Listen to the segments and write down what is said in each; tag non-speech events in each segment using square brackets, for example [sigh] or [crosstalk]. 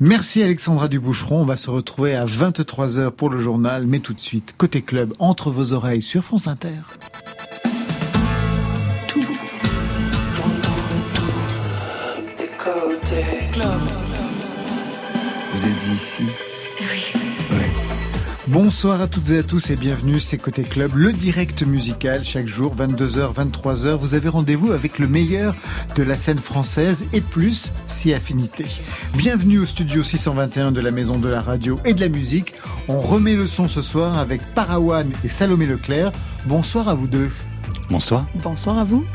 Merci Alexandra Duboucheron. On va se retrouver à 23h pour le journal, mais tout de suite, côté club, entre vos oreilles sur France Inter. Tout. Vous êtes ici Bonsoir à toutes et à tous et bienvenue, c'est Côté Club, le direct musical chaque jour, 22h, 23h. Vous avez rendez-vous avec le meilleur de la scène française et plus si affinité. Bienvenue au studio 621 de la Maison de la Radio et de la Musique. On remet le son ce soir avec Parawan et Salomé Leclerc. Bonsoir à vous deux. Bonsoir. Bonsoir à vous.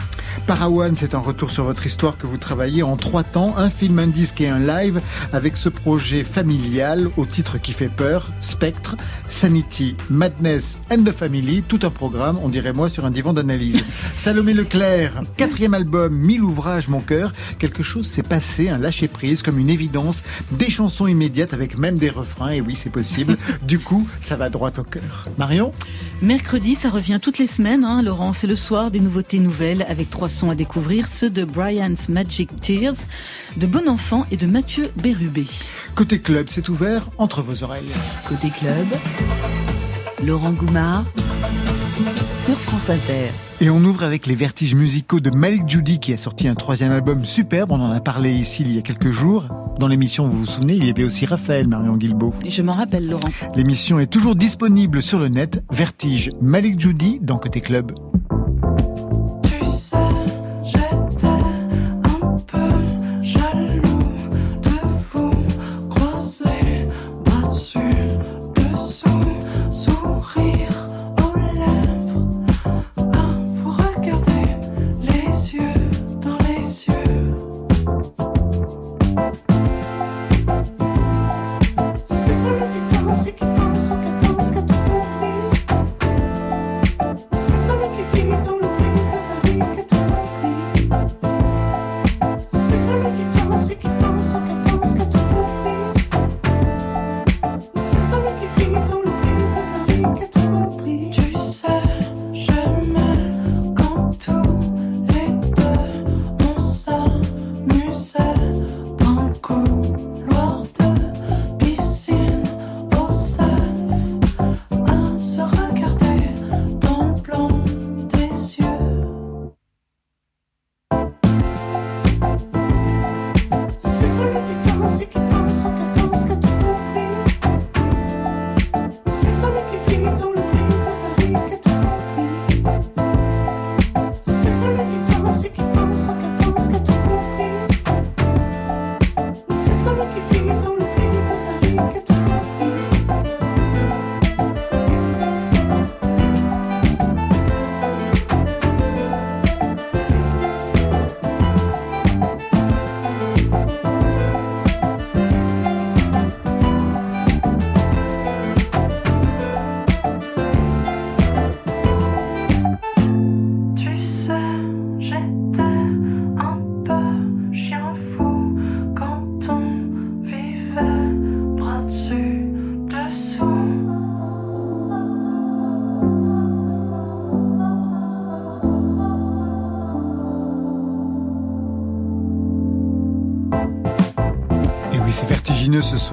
Parawan, c'est un retour sur votre histoire que vous travaillez en trois temps, un film, un disque et un live, avec ce projet familial au titre qui fait peur, Spectre, Sanity, Madness and the Family, tout un programme, on dirait moi, sur un divan d'analyse. [laughs] Salomé Leclerc, quatrième album, mille ouvrages, mon cœur, quelque chose s'est passé, un lâcher-prise, comme une évidence, des chansons immédiates avec même des refrains, et oui, c'est possible. [laughs] du coup, ça va droit au cœur. Marion? Mercredi, ça revient toutes les semaines, hein, Laurent, c'est le soir des nouveautés nouvelles avec trois sons à découvrir, ceux de Brian's Magic Tears, de Bon Enfant et de Mathieu Bérubé. Côté club, c'est ouvert entre vos oreilles. Côté club, Laurent Goumard sur France Inter. Et on ouvre avec les vertiges musicaux de Malik Judy qui a sorti un troisième album superbe. On en a parlé ici il y a quelques jours. Dans l'émission, vous vous souvenez, il y avait aussi Raphaël Marion Guilbeault. Je m'en rappelle, Laurent. L'émission est toujours disponible sur le net. Vertige Malik Judy dans Côté Club.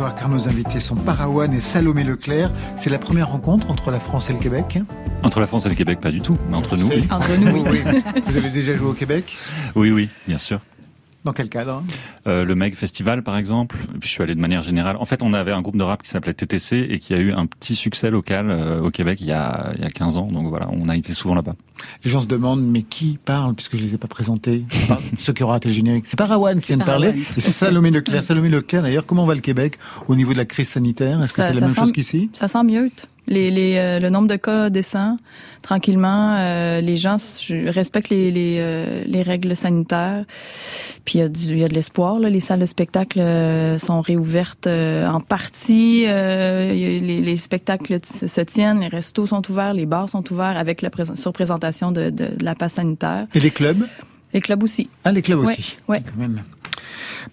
Soir car nos invités sont Parawan et Salomé Leclerc. C'est la première rencontre entre la France et le Québec Entre la France et le Québec, pas du tout, mais entre nous, oui. Entre nous, [laughs] oui. Vous avez déjà joué au Québec? Oui, oui, bien sûr. Dans quel cadre? Euh, Le Meg Festival, par exemple. je suis allé de manière générale. En fait, on avait un groupe de rap qui s'appelait TTC et qui a eu un petit succès local euh, au Québec il y, a, il y a 15 ans. Donc voilà, on a été souvent là-bas. Les gens se demandent, mais qui parle, puisque je les ai pas présentés? [laughs] Ceux qui auront raté le générique. C'est Parawan qui vient de parler. C'est Salomé Leclerc. Salomé Leclerc, d'ailleurs, comment va le Québec au niveau de la crise sanitaire? Est-ce que c'est la même chose qu'ici? Ça sent mieux. Les, les, euh, le nombre de cas descend tranquillement. Euh, les gens respectent les, les, euh, les, règles sanitaires. Puis il y a, du, y a de l'espoir. Les salles de spectacle sont réouvertes en partie. Les, les, spectacles se tiennent, les restos sont ouverts, les bars sont ouverts avec la surprésentation de, de, de, la passe sanitaire. Et les clubs? Les clubs aussi. Ah, les clubs aussi. Ouais.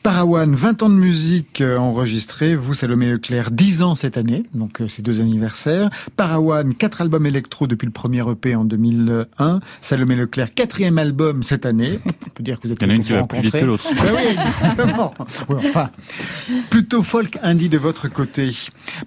Parawan, 20 ans de musique euh, enregistrée. Vous, Salomé Leclerc, 10 ans cette année, donc euh, ces deux anniversaires. Parawan, 4 albums électro depuis le premier EP en 2001. Salomé Leclerc, quatrième album cette année. On peut dire que vous êtes Il y en a une qui va plus vite que l'autre. Ben oui, exactement. Ouais, enfin, plutôt folk indie de votre côté.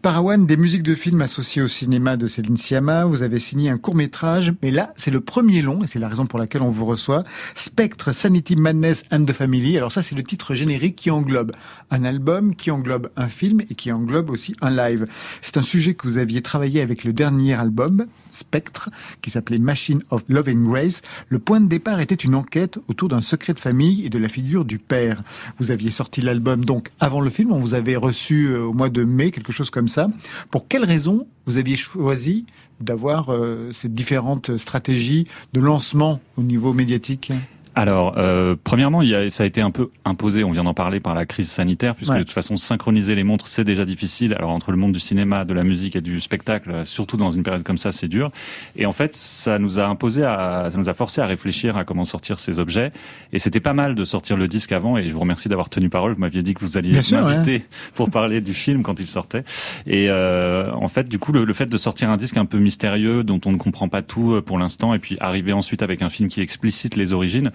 Parawan, des musiques de films associées au cinéma de Céline Sciamma. Vous avez signé un court métrage, mais là, c'est le premier long, et c'est la raison pour laquelle on vous reçoit. Spectre, Sanity, Madness and the Family. Alors ça, c'est le titre générique qui englobe un album, qui englobe un film et qui englobe aussi un live. C'est un sujet que vous aviez travaillé avec le dernier album, Spectre, qui s'appelait Machine of Love and Grace. Le point de départ était une enquête autour d'un secret de famille et de la figure du père. Vous aviez sorti l'album donc avant le film, on vous avait reçu euh, au mois de mai, quelque chose comme ça. Pour quelles raisons vous aviez choisi d'avoir euh, ces différentes stratégies de lancement au niveau médiatique? Alors, euh, premièrement, il y a, ça a été un peu imposé, on vient d'en parler, par la crise sanitaire, puisque Ouais. de toute façon, synchroniser les montres, c'est déjà difficile. Alors, entre le monde du cinéma, de la musique et du spectacle, surtout dans une période comme ça, c'est dur. Et en fait, ça nous a imposé, à, ça nous a forcé à réfléchir à comment sortir ces objets. Et c'était pas mal de sortir le disque avant, et je vous remercie d'avoir tenu parole. Vous m'aviez dit que vous alliez m'inviter [laughs] pour parler du film quand il sortait. Et euh, en fait, du coup, le, le fait de sortir un disque un peu mystérieux, dont on ne comprend pas tout euh, pour l'instant, et puis arriver ensuite avec un film qui explicite les origines,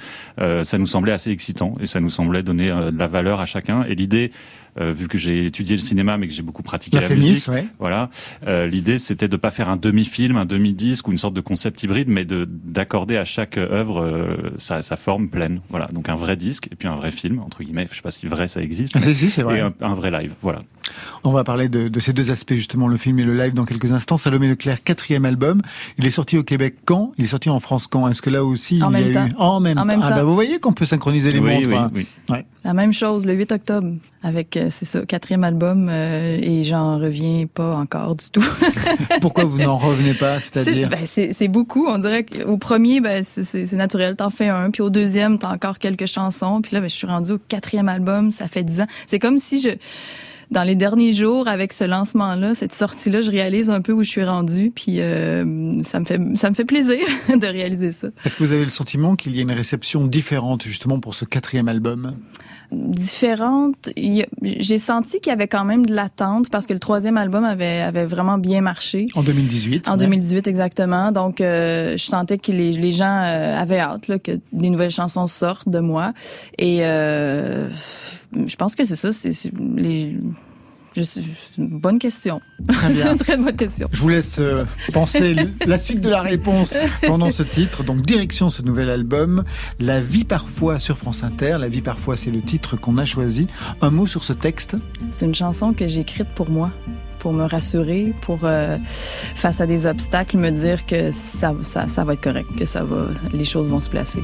ça nous semblait assez excitant et ça nous semblait donner euh, de la valeur à chacun. Et l'idée, euh, vu que j'ai étudié le cinéma mais que j'ai beaucoup pratiqué La la, Fémis, musique, ouais. voilà, euh, l'idée c'était de pas faire un demi-film, un demi-disque ou une sorte de concept hybride, mais de d'accorder à chaque œuvre euh, sa, sa forme pleine. Voilà, donc un vrai disque et puis un vrai film entre guillemets. Je sais pas si vrai ça existe. Ah, si, si, c'est vrai. Et un, un vrai live, voilà. On va parler de, de ces deux aspects, justement, le film et le live, dans quelques instants. Salomé Leclerc, quatrième album. Il est sorti au Québec quand? Il est sorti en France quand? Est-ce que là aussi, En il y même a temps. eu... En même, En même ah, temps. bah, vous voyez qu'on peut synchroniser les oui, montres. oui, hein. oui. La même chose, le 8 octobre, avec, euh, c'est ça, quatrième album, euh, et j'en reviens pas encore du tout. [laughs] Pourquoi vous n'en revenez pas C'est C'est-à-dire? ben, c'est- c'est beaucoup. On dirait qu'au premier, ben, c'est- naturel, t'en fais un. Puis au deuxième, t'as encore quelques chansons. Puis là, ben, je suis rendue au quatrième album, ça fait dix ans. C'est comme si je... Dans les derniers jours, avec ce lancement-là, cette sortie-là, je réalise un peu où je suis rendue, puis euh, ça me fait ça me fait plaisir [laughs] de réaliser ça. Est-ce que vous avez le sentiment qu'il y a une réception différente, justement, pour ce quatrième album? Différente. Il y a- J'ai senti qu'il y avait quand même de l'attente parce que le troisième album avait, avait vraiment bien marché. En 2018 En ouais. 2018 exactement. Donc euh, je sentais que les, les gens euh, avaient hâte là, que des nouvelles chansons sortent de moi. Et euh, je pense que c'est ça. C'est c'est les. C'est une bonne question. Très [laughs] c'est bien. une très bonne question. Je vous laisse euh, penser [laughs] la suite de la réponse pendant ce titre. Donc, direction ce nouvel album, La vie parfois sur France Inter. La vie parfois, c'est le titre qu'on a choisi. Un mot sur ce texte C'est une chanson que j'ai écrite pour moi, pour me rassurer, pour euh, face à des obstacles, me dire que ça, ça, ça va être correct, que ça va, les choses vont se placer.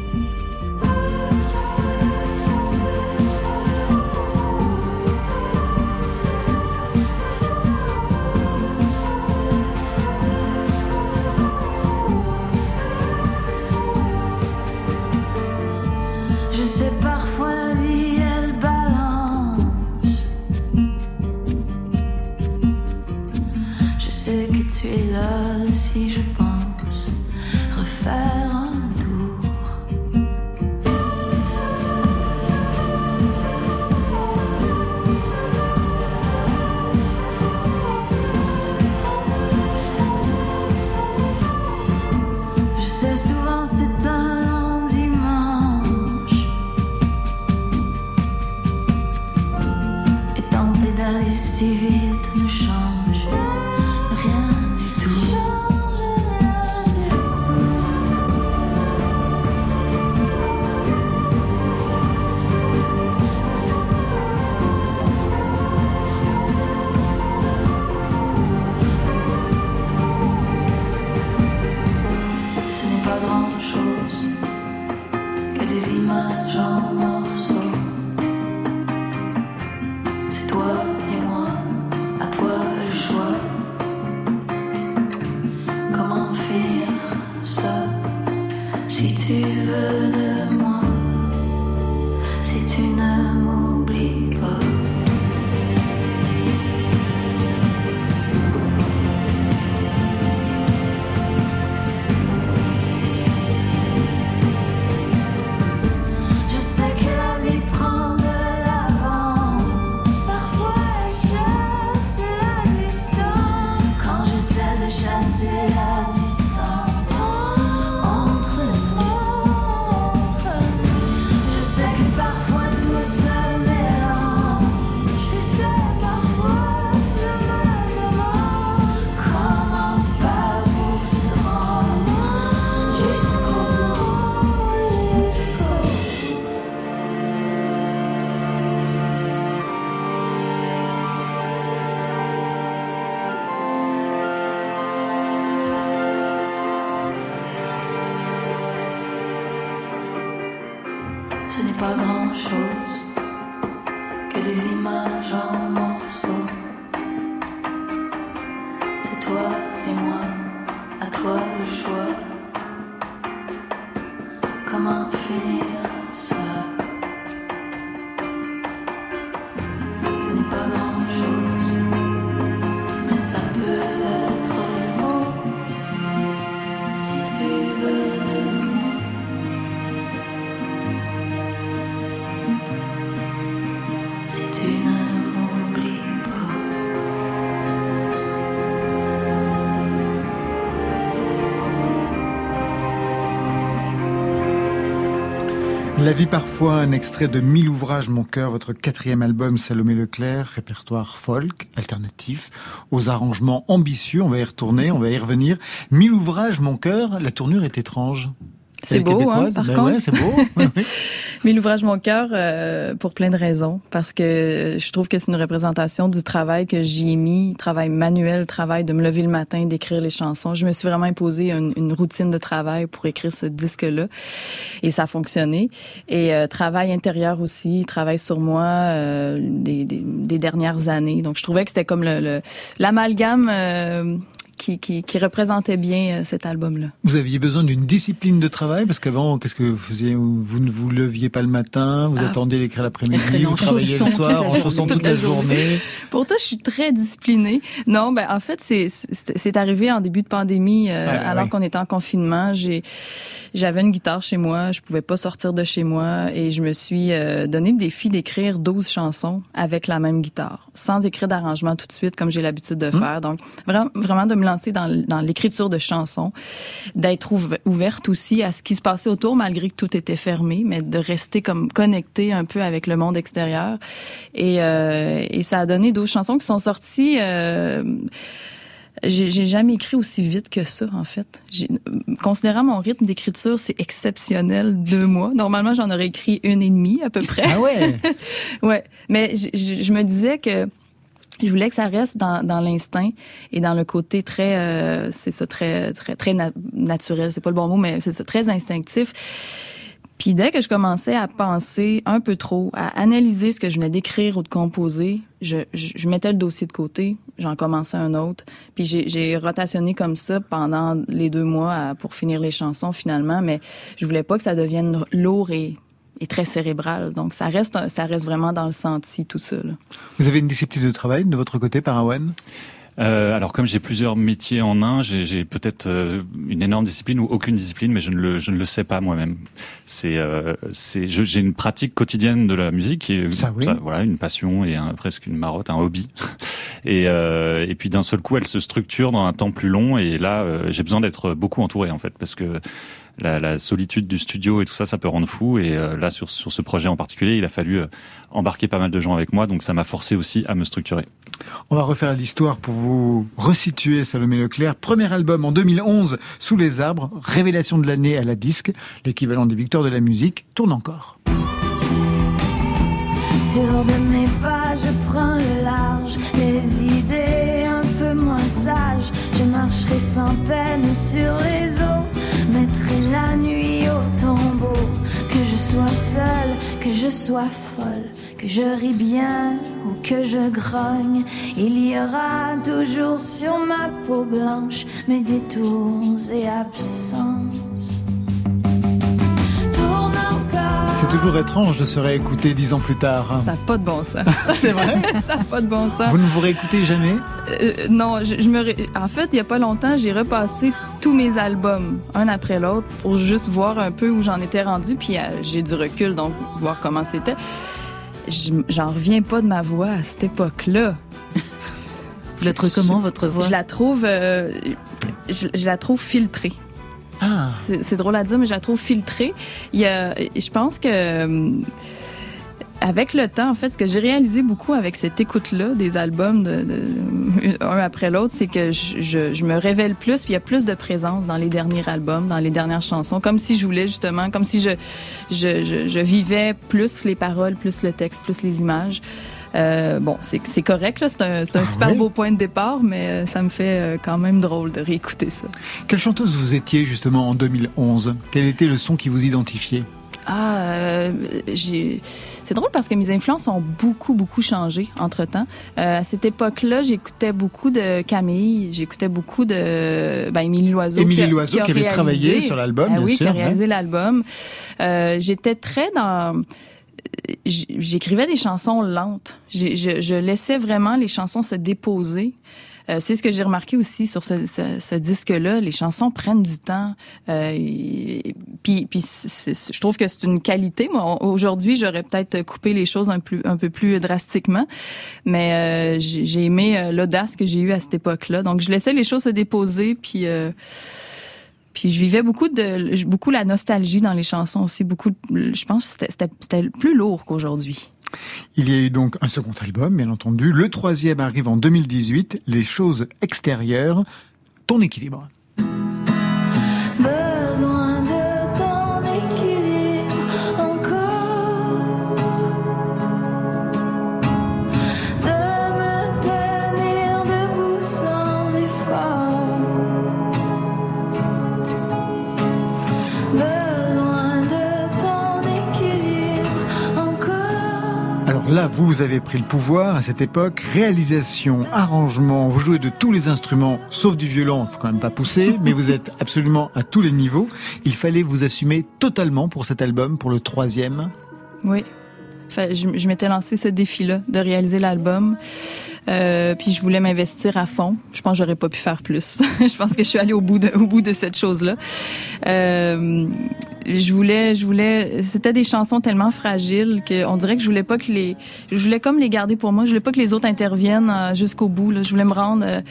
Ce n'est pas grand chose que des images. Vie parfois, un extrait de Mille ouvrages, mon cœur, votre quatrième album Salomé Leclerc, répertoire folk, alternatif, aux arrangements ambitieux, on va y retourner, on va y revenir. Mille ouvrages, mon cœur, la tournure est étrange. C'est beau, hein, par Ben contre. ouais, c'est beau. [laughs] Mais l'ouvrage Mon cœur, euh, pour plein de raisons, parce que je trouve que c'est une représentation du travail que j'y ai mis, travail manuel, travail de me lever le matin, d'écrire les chansons. Je me suis vraiment imposé une, une routine de travail pour écrire ce disque-là, et ça a fonctionné. Et euh, travail intérieur aussi, travail sur moi euh, des, des, des dernières années. Donc je trouvais que c'était comme le le- l'amalgame euh, qui, qui, qui représentait bien euh, cet album-là. Vous aviez besoin d'une discipline de travail? Parce qu'avant, qu'est-ce que vous faisiez? Vous ne vous leviez pas le matin, vous Ah. attendiez l'écrire l'après-midi, vous travailliez le soir en chaussons journée. toute la journée. Pourtant, je suis très disciplinée. Non, ben en fait, c'est arrivé en début de pandémie, euh, Ah, alors oui. qu'on était en confinement. J'avais une guitare chez moi, je pouvais pas sortir de chez moi et je me suis euh, donné le défi d'écrire 12 chansons avec la même guitare, sans écrire d'arrangement tout de suite comme j'ai l'habitude de faire. Donc vraiment vraiment de me dans, l'écriture de chansons, d'être ouv- ouverte aussi à ce qui se passait autour malgré que tout était fermé, mais de rester comme connectée un peu avec le monde extérieur. Et, euh, et ça a donné 12 chansons qui sont sorties. Euh, j'ai jamais écrit aussi vite que ça, en fait. Considérant mon rythme d'écriture, c'est exceptionnel, deux mois. Normalement, j'en aurais écrit une et demie, à peu près. Ah ouais? [laughs] Ouais, mais je me disais que je voulais que ça reste dans, dans l'instinct et dans le côté très, euh, c'est ça, très, très, très na- naturel. C'est pas le bon mot, mais c'est ça, très instinctif. Puis dès que je commençais à penser un peu trop, à analyser ce que je venais d'écrire ou de composer, je, je, je mettais le dossier de côté, j'en commençais un autre. Puis j'ai rotationné comme ça pendant les deux mois à- pour finir les chansons finalement, mais je voulais pas que ça devienne lourd et, et très cérébral. Donc ça reste, ça reste vraiment dans le senti tout ça. Vous avez une discipline de travail de votre côté, Parawan? Euh, alors comme j'ai plusieurs métiers en un, j'ai peut-être euh, une énorme discipline ou aucune discipline, mais je ne le, je ne le sais pas moi-même. C'est, euh, j'ai une pratique quotidienne de la musique qui est Ça, oui. voilà, une passion et un, presque une marotte, un hobby. [laughs] Et, euh, et puis d'un seul coup, elle se structure dans un temps plus long. Et là, j'ai besoin d'être beaucoup entouré en fait, parce que la, la solitude du studio et tout ça, ça peut rendre fou. Et euh, là, sur, sur ce projet en particulier, il a fallu euh, embarquer pas mal de gens avec moi, donc ça m'a forcé aussi à me structurer. On va refaire l'histoire pour vous resituer Salomé Leclerc. Premier album en 2011, Sous les arbres, révélation de l'année à la disque, l'équivalent des victoires de la musique, tourne encore. Sur de mes pas, je prends le large, les idées un peu moins sages. Je marcherai sans peine sur les eaux, mettrai la nuit au tombeau. Que je sois seule, que je sois folle, que je ris bien ou que je grogne, il y aura toujours sur ma peau blanche mes détours et absences. Tourne encore. C'est toujours étrange de se réécouter dix ans plus tard. hein. Ça n'a pas de bon sens. [laughs] C'est vrai? [laughs] Ça n'a pas de bon sens. Vous ne vous réécoutez jamais? Euh, non, je, je me ré- en fait, il y a pas longtemps, j'ai repassé tous mes albums un après l'autre pour juste voir un peu où j'en étais rendu puis euh, j'ai du recul donc voir comment c'était. Je- J'en reviens pas de ma voix à cette époque-là. [laughs] Vous la trouvez comment, votre voix? Je la trouve euh, je, je la trouve filtrée. Ah, C'est c'est drôle à dire, mais je la trouve filtrée. Il y a, je pense que euh, avec le temps, en fait, ce que j'ai réalisé beaucoup avec cette écoute-là des albums de, de- un après l'autre, c'est que je, je, je me révèle plus, puis il y a plus de présence dans les derniers albums, dans les dernières chansons, comme si je voulais justement, comme si je je, je, je vivais plus les paroles, plus le texte, plus les images. Euh, bon, c'est correct, c'est un, Ah super oui? beau point de départ, mais euh, ça me fait euh, quand même drôle de réécouter ça. quelle chanteuse vous étiez justement en 2011 Quel était le son qui vous identifiait? Ah, euh. C'est drôle parce que mes influences ont beaucoup, beaucoup changé entre temps. Euh, à cette époque-là, j'écoutais beaucoup de Camille, j'écoutais beaucoup de ben, Émilie Loiseau. Émilie Loiseau qui, avait travaillé sur l'album, bien oui, sûr. qui a réalisé l'album. Euh, J'étais très dans j'écrivais des chansons lentes. Je, je, laissais vraiment les chansons se déposer. Euh, c'est ce que j'ai remarqué aussi sur ce, disque-là. Les chansons prennent du temps. Euh, puis, je trouve que c'est une qualité. Moi, aujourd'hui, j'aurais peut-être coupé les choses un, peu plus drastiquement, mais euh, j'ai aimé l'audace que j'ai eue à cette époque-là. Donc, je laissais les choses se déposer, puis. Puis je vivais beaucoup de beaucoup la nostalgie dans les chansons aussi. Beaucoup, je pense, que c'était plus lourd qu'aujourd'hui. Il y a eu donc un second album, bien entendu. Le troisième arrive en 2018, Les choses extérieures, ton équilibre. Là, vous avez pris le pouvoir à cette époque. Réalisation, arrangement, vous jouez de tous les instruments, sauf du violon, il faut quand même pas pousser, [laughs] mais vous êtes absolument à tous les niveaux. Il fallait vous assumer totalement pour cet album, pour le troisième. Oui. je, je m'étais lancé ce défi-là de réaliser l'album. Euh, puis je voulais m'investir à fond. Je pense que j'aurais pas pu faire plus. [laughs] je pense que je suis allée au bout de, au bout de cette chose-là. Euh, je voulais, je voulais, c'était des chansons tellement fragiles que on dirait que je voulais pas que les, je voulais comme les garder pour moi. Je voulais pas que les autres interviennent euh, jusqu'au bout. Là. Je voulais me rendre. Euh,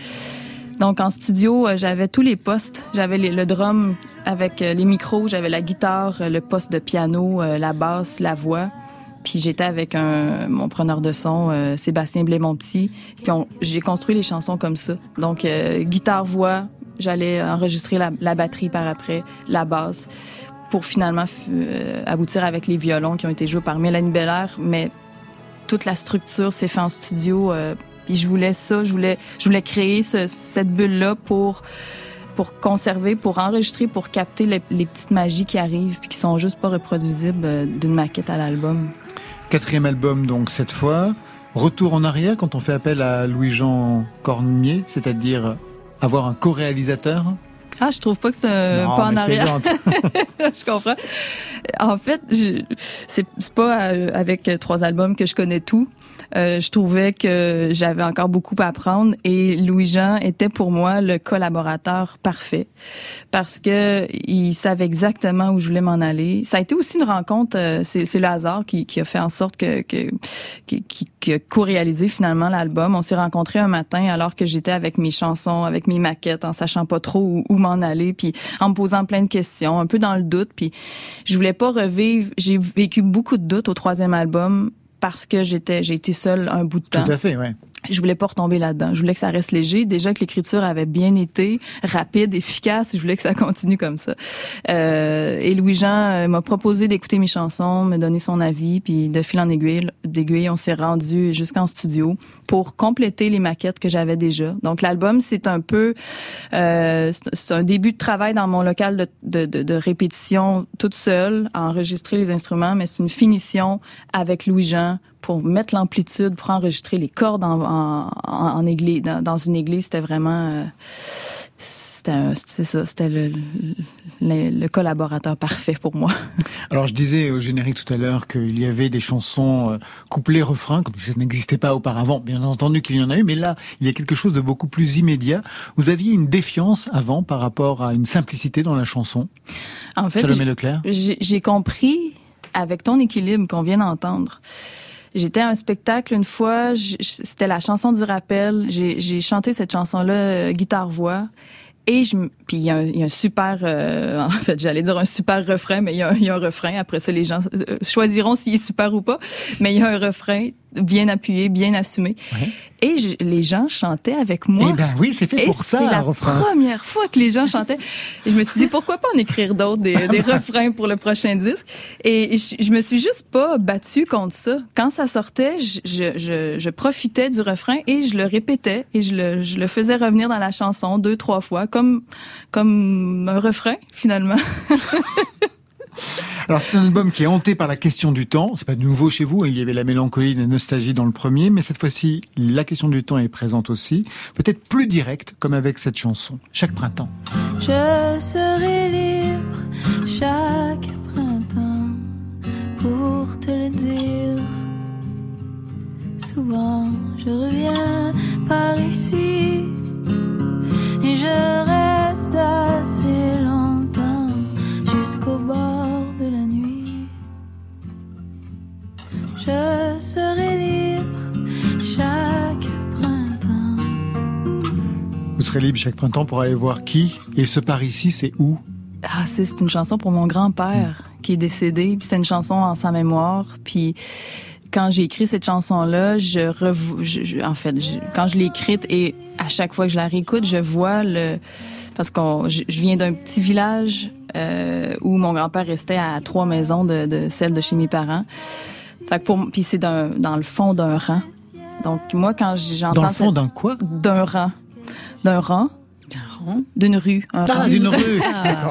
donc en studio, euh, j'avais tous les postes. J'avais le drum avec les micros, j'avais la guitare, le poste de piano, la basse, la voix. Puis j'étais avec un, mon preneur de son, euh, Sébastien Blais-Monpetit. Puis j'ai construit les chansons comme ça. Donc, euh, guitare-voix, j'allais enregistrer la, la, batterie par après, la basse, pour finalement euh, aboutir avec les violons qui ont été joués par Mélanie Belair. Mais toute la structure s'est faite en studio. puis je voulais ça, je voulais, je voulais créer ce, cette bulle-là pour pour conserver, pour enregistrer, pour capter les, les, petites magies qui arrivent puis qui sont juste pas reproduisibles d'une maquette à l'album. Quatrième album donc cette fois. Retour en arrière quand on fait appel à Louis-Jean Cormier, c'est-à-dire avoir un co-réalisateur ah, je trouve pas que c'est pas en arrière. [laughs] je comprends. En fait, c'est pas euh, avec trois albums que je connais tout. Euh, je trouvais que j'avais encore beaucoup à apprendre et Louis-Jean était pour moi le collaborateur parfait parce que il savait exactement où je voulais m'en aller. Ça a été aussi une rencontre, euh, c'est le hasard qui, qui, a fait en sorte que, que qui, qui, a co-réalisé finalement l'album. On s'est rencontrés un matin alors que j'étais avec mes chansons, avec mes maquettes, en sachant pas trop où, où m'en aller, puis en me posant plein de questions, un peu dans le doute. Puis je voulais pas revivre. J'ai vécu beaucoup de doutes au troisième album parce que j'étais j'ai été seule un bout de temps. Tout à fait, ouais je voulais pas retomber là-dedans. Je voulais que ça reste léger. Déjà que l'écriture avait bien été rapide, efficace. Je voulais que ça [laughs] continue comme ça. Euh, et Louis-Jean euh, m'a proposé d'écouter mes chansons, me donner son avis, puis de fil en aiguille, d'aiguille, on s'est rendu jusqu'en studio pour compléter les maquettes que j'avais déjà. Donc l'album, c'est un peu, euh, c'est un début de travail dans mon local de, de, de, répétition toute seule, à enregistrer les instruments, mais c'est une finition avec Louis-Jean pour mettre l'amplitude, pour enregistrer les cordes en, en, en église, dans, dans, une église, c'était vraiment... Euh, c'était ça, c'était le, le, le, collaborateur parfait pour moi. [laughs] Alors je disais au générique tout à l'heure qu'il y avait des chansons euh, couplées refrains, comme si ça n'existait pas auparavant. Bien entendu qu'il y en a eu, mais là il y a quelque chose de beaucoup plus immédiat. Vous aviez une défiance avant par rapport à une simplicité dans la chanson? En fait, j'ai compris avec ton équilibre qu'on vient d'entendre J'étais à un spectacle une fois, c'était la chanson du rappel. J'ai chanté cette chanson-là, euh, guitare-voix. Et je, puis il y, a un super, euh, [laughs] en fait, j'allais dire un super refrain, mais il y, a, un refrain. Après ça, les gens euh, choisiront s'il est super ou pas. Mais il y a un refrain bien appuyé, bien assumé. Et les gens chantaient avec moi. Eh ben oui, c'est fait pour ça. C'est la première fois que les gens chantaient. Et je me suis dit pourquoi pas en écrire d'autres des, des refrains pour le prochain disque? Et je, je, me suis juste pas battue contre ça. Quand ça sortait, je, je, je, profitais du refrain et je le répétais et je le, je le faisais revenir dans la chanson deux trois fois comme comme un refrain finalement. [laughs] Alors c'est un album qui est hanté par la question du temps. C'est pas nouveau chez vous. Il y avait la mélancolie, la nostalgie dans le premier, mais cette fois-ci, la question du temps est présente aussi. Peut-être plus directe, comme avec cette chanson. Chaque printemps. Je serai libre chaque printemps pour te le dire. Souvent, je reviens par ici Je serai libre chaque printemps. Vous serez libre chaque printemps pour aller voir qui? Et ce par ici, c'est où? Ah, c'est une chanson pour mon grand-père qui est décédé. Puis c'est une chanson en sa mémoire. Puis quand j'ai écrit cette chanson-là, je, revo- je- je- en fait, je- quand je l'ai écrite et à chaque fois que je la réécoute, je vois le parce qu'on je, je viens d'un petit village euh, où mon grand-père restait à trois maisons de, de celle de chez mes parents. Fait que pour puis c'est dans, dans le fond d'un rang. Donc moi quand j'entends Dans le fond d'un quoi? d'un rang, d'un rang, rang. d'une rue, un Ah, d'une rue Ah.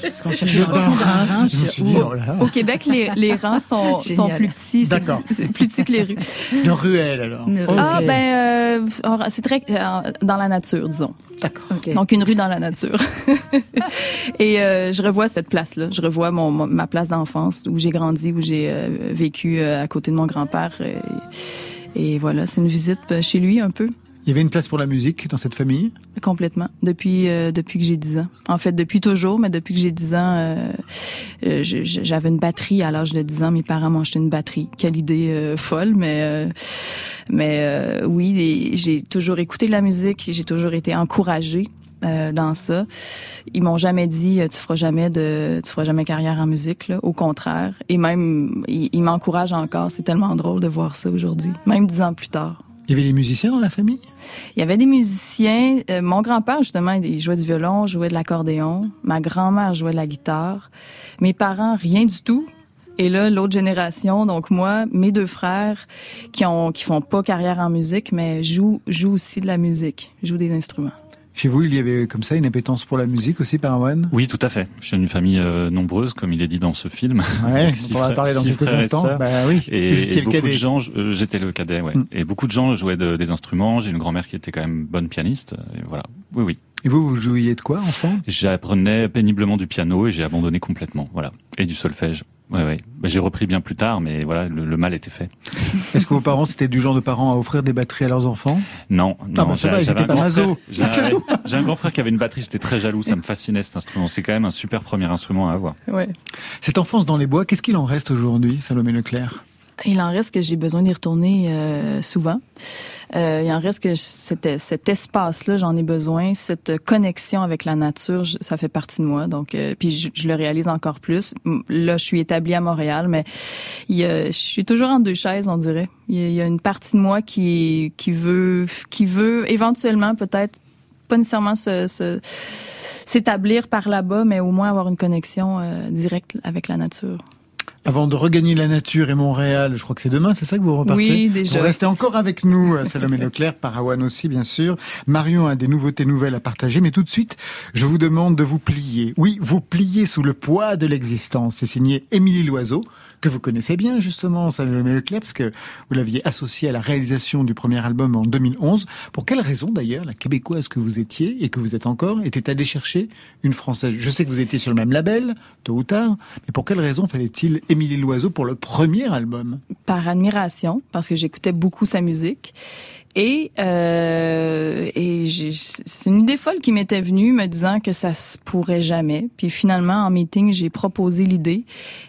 Parce qu'on cherchait Le dit, oh. Au Québec, les, les rangs sont, sont plus petits. D'accord. [laughs] C'est plus petit que les rues. D'une ruelle alors. Une rue. Ah, ben, euh, c'est très euh, dans la nature, disons. D'accord. Donc, une rue dans la nature. [laughs] Et euh, je revois cette place-là. Je revois mon, ma place d'enfance où j'ai grandi, où j'ai euh, vécu euh, à côté de mon grand-père. euh, Et, et voilà, c'est une visite euh, chez lui un peu. Il y avait une place pour la musique dans cette famille? Complètement. Depuis euh, depuis que j'ai 10 ans. En fait, depuis toujours, mais depuis que j'ai 10 ans, euh, euh, j'avais une batterie à l'âge de 10 ans. Mes parents m'ont acheté une batterie. Quelle idée euh, folle, mais euh, mais oui, j'ai toujours écouté de la musique. J'ai toujours été encouragée. euh, dans ça, ils m'ont jamais dit tu feras jamais de tu feras jamais carrière en musique là. au contraire et même ils, ils m'encouragent encore c'est tellement drôle de voir ça aujourd'hui même dix ans plus tard Il y avait des musiciens dans la famille? Il y avait des musiciens. Euh, mon grand-père, justement, il jouait du violon, jouait de l'accordéon. Ma grand-mère jouait de la guitare. Mes parents, rien du tout. Et là, l'autre génération, donc moi, mes deux frères, qui ont qui font pas carrière en musique, mais jouent jouent aussi de la musique, jouent des instruments. Chez vous, il y avait comme ça une appétence pour la musique aussi, Parawan Oui, tout à fait. Je suis d'une famille euh, nombreuse, comme il est dit dans ce film. Ouais, [laughs] on va frères- parler dans quelques et instants. sœurs. Bah oui, Et, [laughs] et le beaucoup cadet. de gens, euh, j'étais le cadet, ouais. Mm. Et beaucoup de gens jouaient de- des instruments. J'ai une grand-mère qui était quand même bonne pianiste. Et voilà. Oui, oui. Et vous, vous jouiez de quoi, enfant? J'apprenais péniblement du piano et j'ai abandonné complètement. Voilà. Et du solfège. Ouais, ouais. Bah, j'ai repris bien plus tard, mais voilà, le, le mal était fait. [laughs] Est-ce que vos parents, c'était du genre de parents à offrir des batteries à leurs enfants? Non, Ah non. bah, va, ils j'avais un [laughs] un grand frère qui avait une batterie, j'étais très jaloux, ça me fascinait cet instrument. C'est quand même un super premier instrument à avoir. Ouais. Cette enfance dans les bois, qu'est-ce qu'il en reste aujourd'hui, Salomé Leclerc? Il en reste que j'ai besoin d'y retourner euh, souvent. Euh, il en reste que cet, cet espace-là, j'en ai besoin. Cette connexion avec la nature, je- ça fait partie de moi. Donc, euh, puis je, je le réalise encore plus. Là, je suis établie à Montréal, mais il je suis toujours en deux chaises, on dirait. Il y a, il y a une partie de moi qui qui veut qui veut éventuellement peut-être pas nécessairement se, se- s'établir par là-bas, mais au moins avoir une connexion euh, directe avec la nature. Avant de regagner la nature et Montréal, je crois que c'est demain, c'est ça que vous repartez Oui, déjà. Vous restez encore avec nous, euh, Salomé [laughs] Leclerc, Parawan aussi, bien sûr. Marion a des nouveautés nouvelles à partager, mais tout de suite, je vous demande de vous plier. Oui, vous plier sous le poids de l'existence. C'est signé Émilie Loiseau, que vous connaissez bien, justement, Salomé Leclerc, parce que vous l'aviez associé à la réalisation du premier album en 2011. Pour quelle raison, d'ailleurs, la québécoise que vous étiez, et que vous êtes encore, était allée chercher une française? Je sais que vous étiez sur le même label, tôt ou tard, mais pour quelle raison fallait-il Émilie Loiseau pour le premier album? Par admiration parce que j'écoutais beaucoup sa musique et euh, et c'est une idée folle qui m'était venue me disant que ça se pourrait jamais. Puis finalement en meeting j'ai proposé l'idée.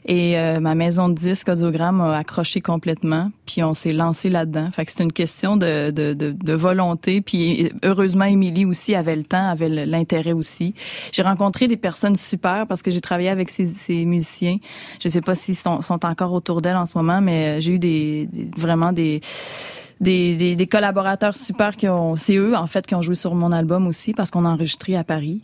Et euh, ma maison de disques audiogramme a accroché complètement. Puis on s'est lancé là-dedans. Fait que c'est une question de, de, de, de volonté. Puis heureusement Émilie aussi avait le temps avait l'intérêt aussi. J'ai rencontré des personnes super parce que j'ai travaillé avec ces, ces musiciens. Je sais pas s'ils sont, sont encore autour d'elle en ce moment, mais j'ai eu des- vraiment des, des, des, des collaborateurs super qui ont, c'est eux en fait qui ont joué sur mon album aussi parce qu'on a enregistré à Paris.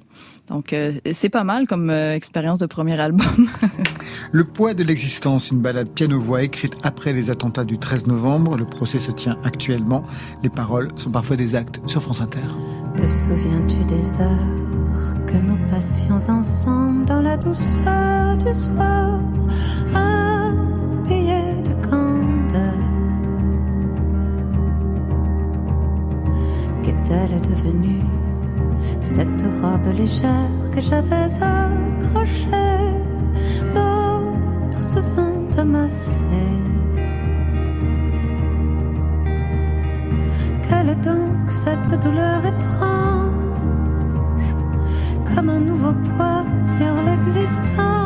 Donc euh, c'est pas mal comme euh, expérience de premier album. [laughs] Le poids de l'existence, une balade piano-voix écrite après les attentats du 13 novembre. Le procès se tient actuellement. Les paroles sont parfois des actes sur France Inter. Te souviens-tu des heures que nous passions ensemble dans la douceur du soir? Est devenue cette robe légère que j'avais accrochée. D'autres se sont amassés. Quelle est donc cette douleur étrange, comme un nouveau poids sur l'existence?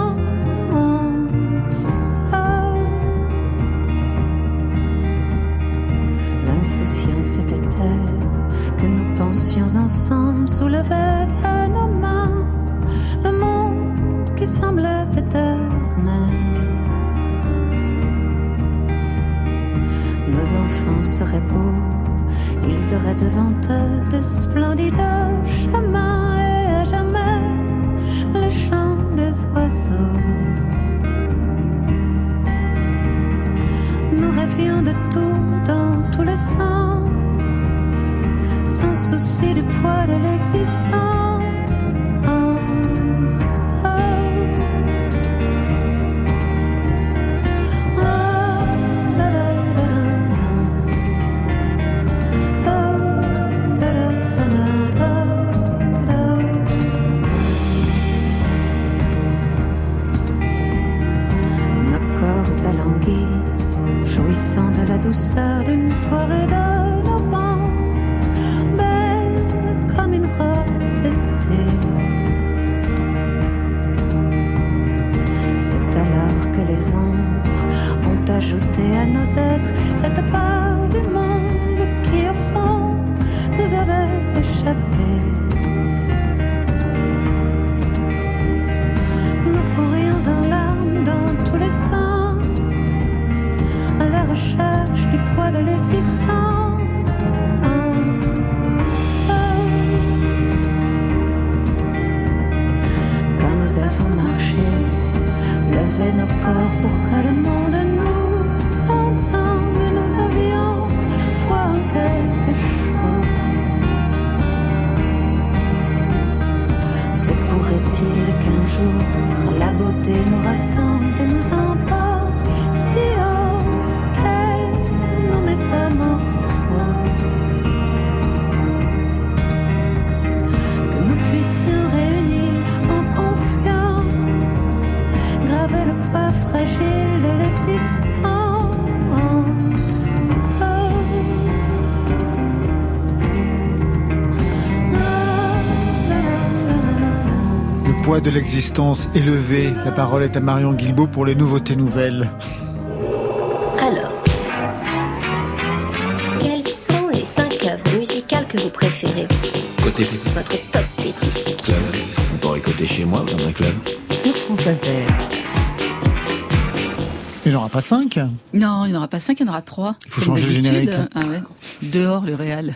Pensions ensemble soulever de nos mains le monde qui semblait éternel. Nos enfants seraient beaux, ils auraient devant eux de splendides souci du poids de l'existence. Nos êtres cette De l'existence élevé. La parole est à Marion Guilbault pour les nouveautés nouvelles. Alors, quelles sont les cinq œuvres musicales que vous préférez? Côté Votre top des disques club. Vous pourrez côté chez moi dans un club. Sur France Inter. Il n'y en aura pas cinq? Non, il n'y en aura pas cinq, il y en aura trois. Il faut changer le générique. Ah ouais. Dehors, le réel.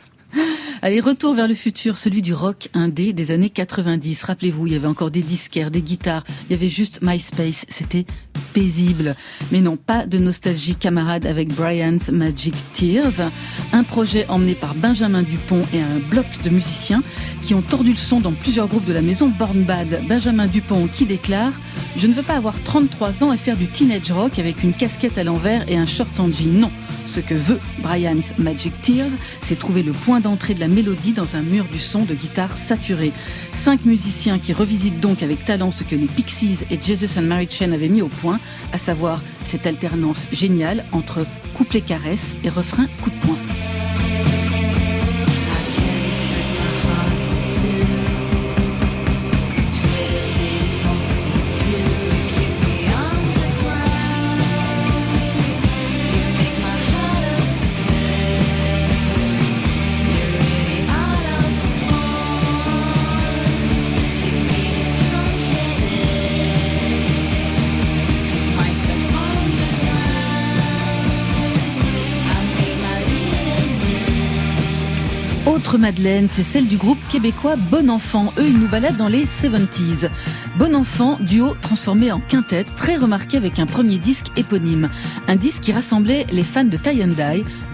Allez, retour vers le futur, celui du rock indé des années 90. Rappelez-vous, il y avait encore des disquaires, des guitares, il y avait juste MySpace, c'était paisible. Mais non, pas de nostalgie camarade avec Brian's Magic Tears, un projet emmené par Benjamin Dupont et un bloc de musiciens qui ont tordu le son dans plusieurs groupes de la maison Born Bad. Benjamin Dupont qui déclare « Je ne veux pas avoir 33 ans et faire du teenage rock avec une casquette à l'envers et un short en jean. Non, ce que veut Brian's Magic Tears, c'est trouver le point d'entrée de la mélodie dans un mur du son de guitare saturé. Cinq musiciens qui revisitent donc avec talent ce que les Pixies et Jesus and Mary Chain avaient mis au point, à savoir cette alternance géniale entre couplet caresse et refrain coup de poing. Madeleine, c'est celle du groupe québécois Bon Enfant. Eux, ils nous baladent dans les 70s. Bon enfant, duo transformé en quintette, très remarqué avec un premier disque éponyme. Un disque qui rassemblait les fans de tie and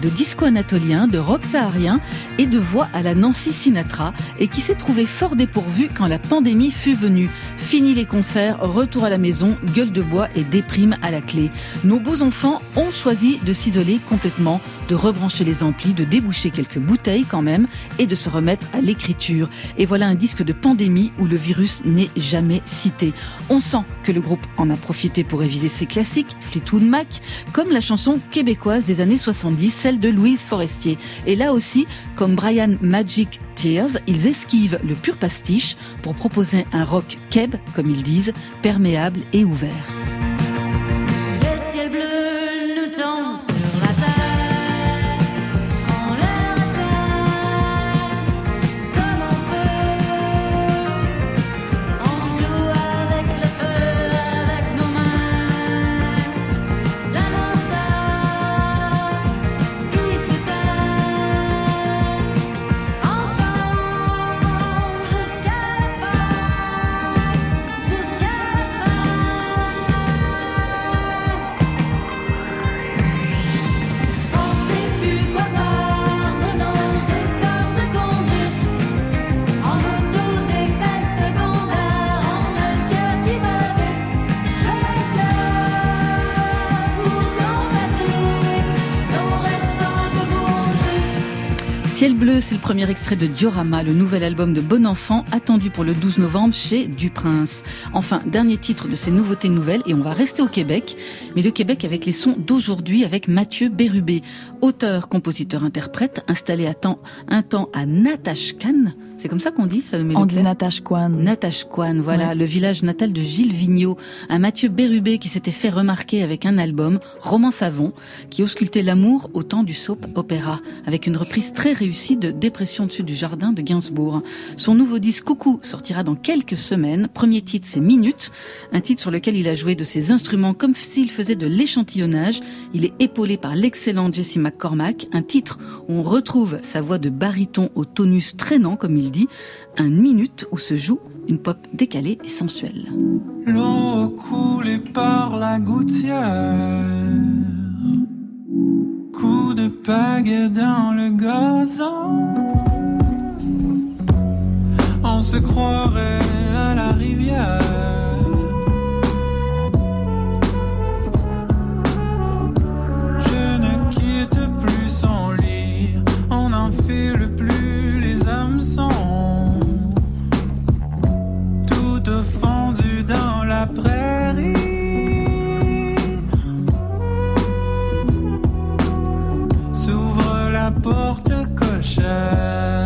de disco anatolien, de rock saharien et de voix à la Nancy Sinatra et qui s'est trouvé fort dépourvu quand la pandémie fut venue. Fini les concerts, retour à la maison, gueule de bois et déprime à la clé. Nos beaux enfants ont choisi de s'isoler complètement, de rebrancher les amplis, de déboucher quelques bouteilles quand même et de se remettre à l'écriture. Et voilà un disque de pandémie où le virus n'est jamais On sent que le groupe en a profité pour réviser ses classiques, Fleetwood Mac, comme la chanson québécoise des années 70, celle de Louise Forestier. Et là aussi, comme Brian Magic Tears, ils esquivent le pur pastiche pour proposer un rock keb, comme ils disent, perméable et ouvert. Ciel bleu, c'est le premier extrait de Diorama, le nouvel album de Bon Enfant, attendu pour le 12 novembre chez Duprince. Enfin, dernier titre de ces nouveautés nouvelles, et on va rester au Québec, mais le Québec avec les sons d'aujourd'hui, avec Mathieu Bérubé, auteur, compositeur, interprète, installé à temps, un temps à Natashkan. C'est comme ça qu'on dit, ça On dit Natasha Kwan. Natashquan, voilà, le village natal de Gilles Vigneault, un Mathieu Bérubé qui s'était fait remarquer avec un album, Roman Savon, qui auscultait l'amour au temps du soap opéra, avec une reprise très réussie de Dépression dessus du jardin de Gainsbourg. Son nouveau disque Coucou sortira dans quelques semaines. Premier titre, c'est Minute, un titre sur lequel il a joué de ses instruments comme s'il faisait de l'échantillonnage. Il est épaulé par l'excellent Jesse McCormack, un titre où on retrouve sa voix de baryton au tonus traînant, comme il dit, un minute où se joue une pop décalée et sensuelle. L'eau par la gouttière. Coup de pagaie dans le gazon. On se croirait à la rivière. shine.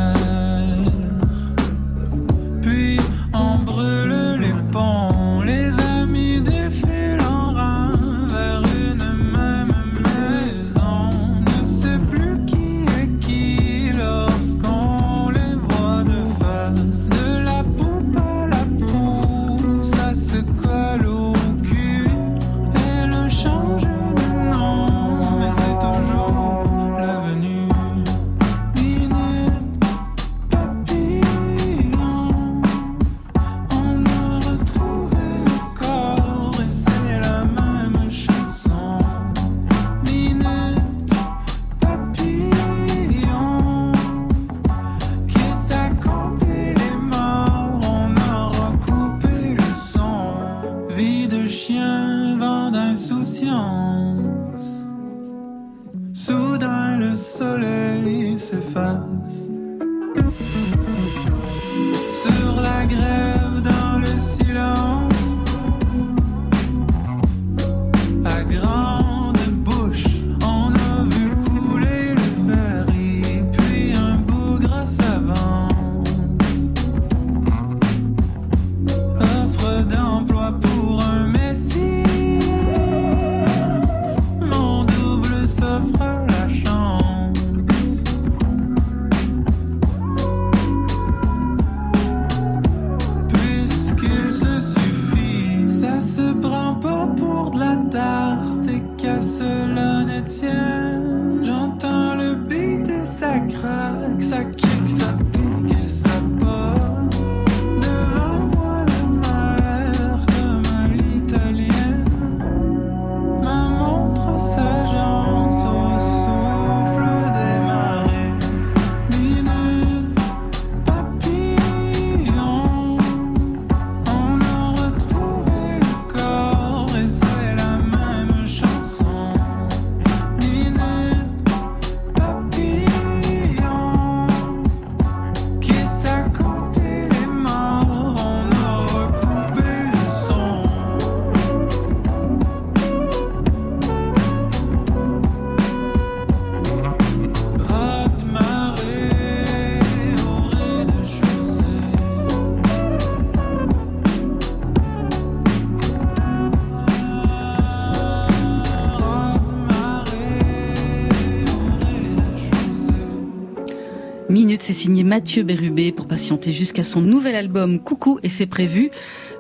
C'est signé Mathieu Bérubé pour patienter jusqu'à son nouvel album Coucou et c'est prévu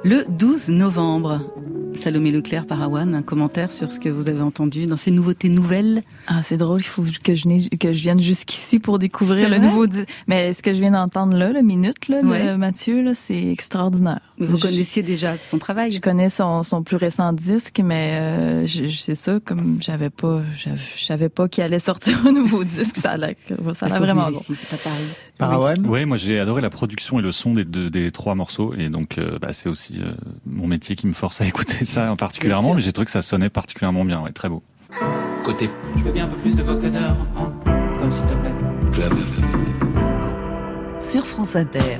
le 12 novembre. Salomé Leclerc Parawan, un commentaire sur ce que vous avez entendu dans ces nouveautés nouvelles Ah, c'est drôle, il faut que je, que je vienne jusqu'ici pour découvrir le nouveau. Mais ce que je viens d'entendre là, le minute là, de Ouais. Mathieu, là, c'est extraordinaire. Mais Vous Je- connaissiez déjà son travail? Je connais son, son plus récent disque, mais euh, je, je sais ça, comme j'avais pas, j'avais- je savais pas qu'il allait sortir un nouveau [laughs] disque. Ça a l'air, ça a l'air vraiment bon. ici, c'est à Paris. Parawan Oui, moi j'ai adoré la production et le son des, deux- des trois morceaux et donc euh, bah, c'est aussi euh, mon métier qui me force à [laughs] écouter ça en particulièrement, mais j'ai trouvé que ça sonnait particulièrement bien, ouais, très beau. Côté Je veux bien un peu plus de vocodeur encore, s'il te plaît. club. Sur France Inter.